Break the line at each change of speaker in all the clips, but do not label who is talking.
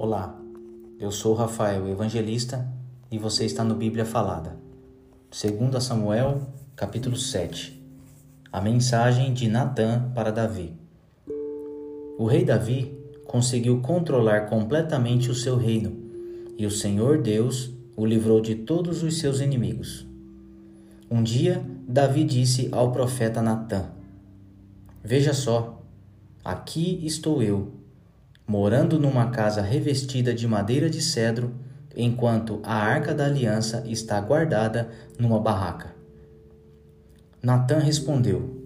Olá, eu sou Rafael Evangelista e você está no Bíblia Falada. 2 Samuel, capítulo 7. A mensagem de Natã para Davi. O rei Davi conseguiu controlar completamente o seu reino e o Senhor Deus o livrou de todos os seus inimigos. Um dia, Davi disse ao profeta Natã: Veja só, aqui estou eu morando numa casa revestida de madeira de cedro, enquanto a arca da aliança está guardada numa barraca. Natã respondeu: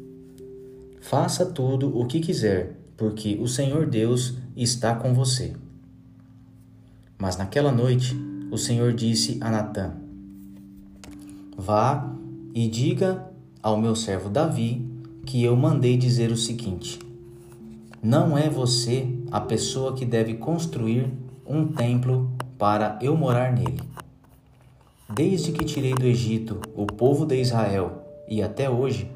Faça tudo o que quiser, porque o Senhor Deus está com você. Mas naquela noite, o Senhor disse a Natã: Vá e diga ao meu servo Davi que eu mandei dizer o seguinte: não é você a pessoa que deve construir um templo para eu morar nele. Desde que tirei do Egito o povo de Israel e até hoje,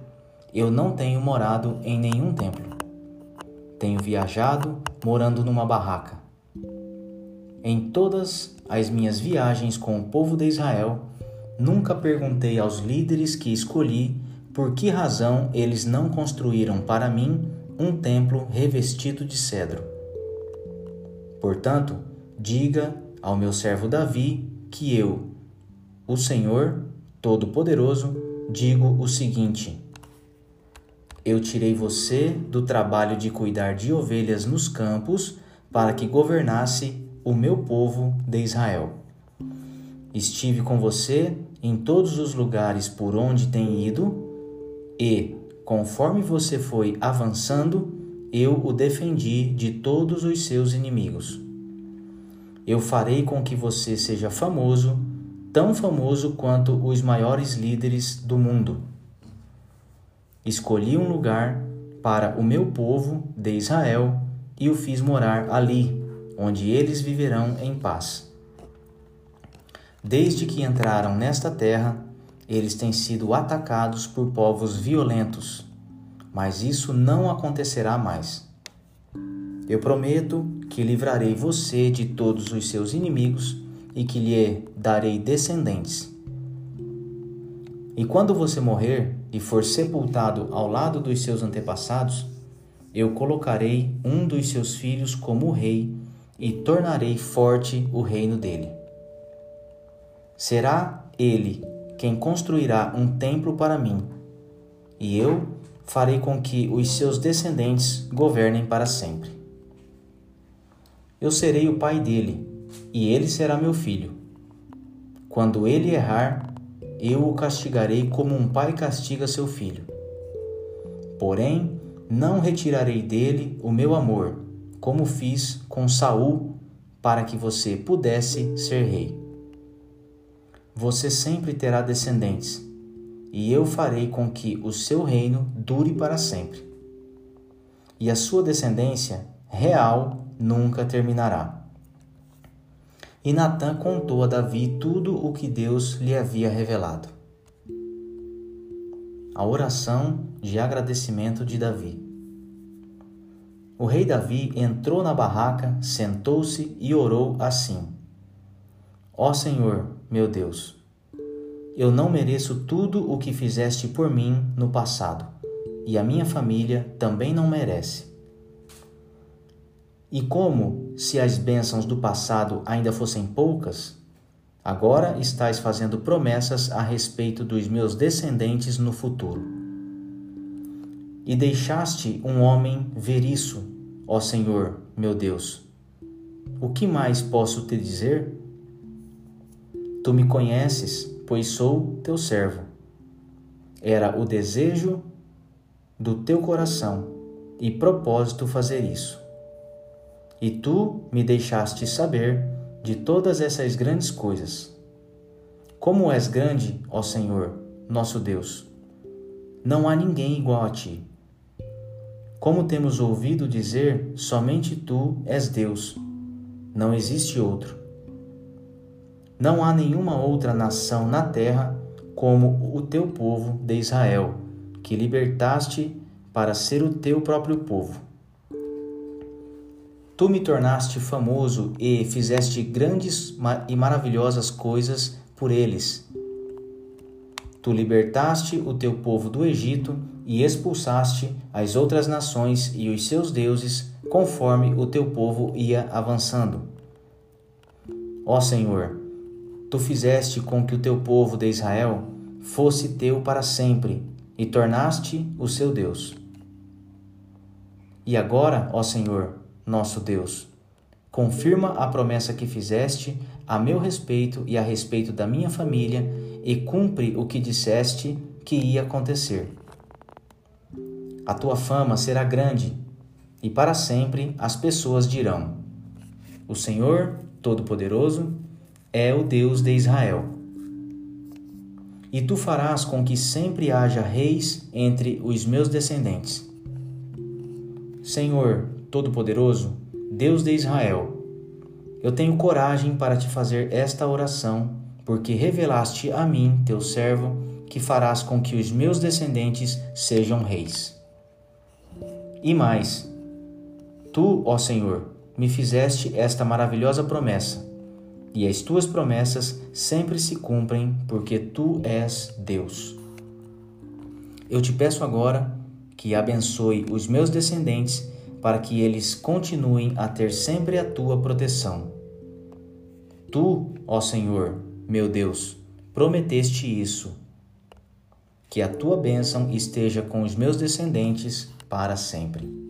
eu não tenho morado em nenhum templo. Tenho viajado morando numa barraca. Em todas as minhas viagens com o povo de Israel, nunca perguntei aos líderes que escolhi por que razão eles não construíram para mim um templo revestido de cedro. Portanto, diga ao meu servo Davi que eu, o Senhor Todo-Poderoso, digo o seguinte: Eu tirei você do trabalho de cuidar de ovelhas nos campos para que governasse o meu povo de Israel. Estive com você em todos os lugares por onde tem ido e Conforme você foi avançando, eu o defendi de todos os seus inimigos. Eu farei com que você seja famoso, tão famoso quanto os maiores líderes do mundo. Escolhi um lugar para o meu povo de Israel e o fiz morar ali, onde eles viverão em paz. Desde que entraram nesta terra, eles têm sido atacados por povos violentos, mas isso não acontecerá mais. Eu prometo que livrarei você de todos os seus inimigos e que lhe darei descendentes. E quando você morrer e for sepultado ao lado dos seus antepassados, eu colocarei um dos seus filhos como rei e tornarei forte o reino dele. Será ele quem construirá um templo para mim, e eu farei com que os seus descendentes governem para sempre. Eu serei o pai dele, e ele será meu filho. Quando ele errar, eu o castigarei como um pai castiga seu filho. Porém, não retirarei dele o meu amor, como fiz com Saul, para que você pudesse ser rei você sempre terá descendentes, e eu farei com que o seu reino dure para sempre. E a sua descendência real nunca terminará. E Natã contou a Davi tudo o que Deus lhe havia revelado. A oração de agradecimento de Davi. O rei Davi entrou na barraca, sentou-se e orou assim: Ó Senhor, meu Deus, eu não mereço tudo o que fizeste por mim no passado, e a minha família também não merece. E como, se as bênçãos do passado ainda fossem poucas, agora estás fazendo promessas a respeito dos meus descendentes no futuro. E deixaste um homem ver isso, ó Senhor, meu Deus. O que mais posso te dizer? Tu me conheces, pois sou teu servo. Era o desejo do teu coração e propósito fazer isso. E tu me deixaste saber de todas essas grandes coisas. Como és grande, ó Senhor, nosso Deus! Não há ninguém igual a ti. Como temos ouvido dizer, somente tu és Deus, não existe outro. Não há nenhuma outra nação na terra como o teu povo de Israel, que libertaste para ser o teu próprio povo. Tu me tornaste famoso e fizeste grandes e maravilhosas coisas por eles. Tu libertaste o teu povo do Egito e expulsaste as outras nações e os seus deuses, conforme o teu povo ia avançando. Ó Senhor, tu fizeste com que o teu povo de Israel fosse teu para sempre e tornaste o seu Deus. E agora, ó Senhor, nosso Deus, confirma a promessa que fizeste a meu respeito e a respeito da minha família e cumpre o que disseste que ia acontecer. A tua fama será grande e para sempre as pessoas dirão: O Senhor Todo-Poderoso é o Deus de Israel. E tu farás com que sempre haja reis entre os meus descendentes. Senhor Todo-Poderoso, Deus de Israel, eu tenho coragem para te fazer esta oração, porque revelaste a mim, teu servo, que farás com que os meus descendentes sejam reis. E mais, tu, ó Senhor, me fizeste esta maravilhosa promessa, e as tuas promessas sempre se cumprem, porque tu és Deus. Eu te peço agora que abençoe os meus descendentes para que eles continuem a ter sempre a tua proteção. Tu, ó Senhor, meu Deus, prometeste isso. Que a tua bênção esteja com os meus descendentes para sempre.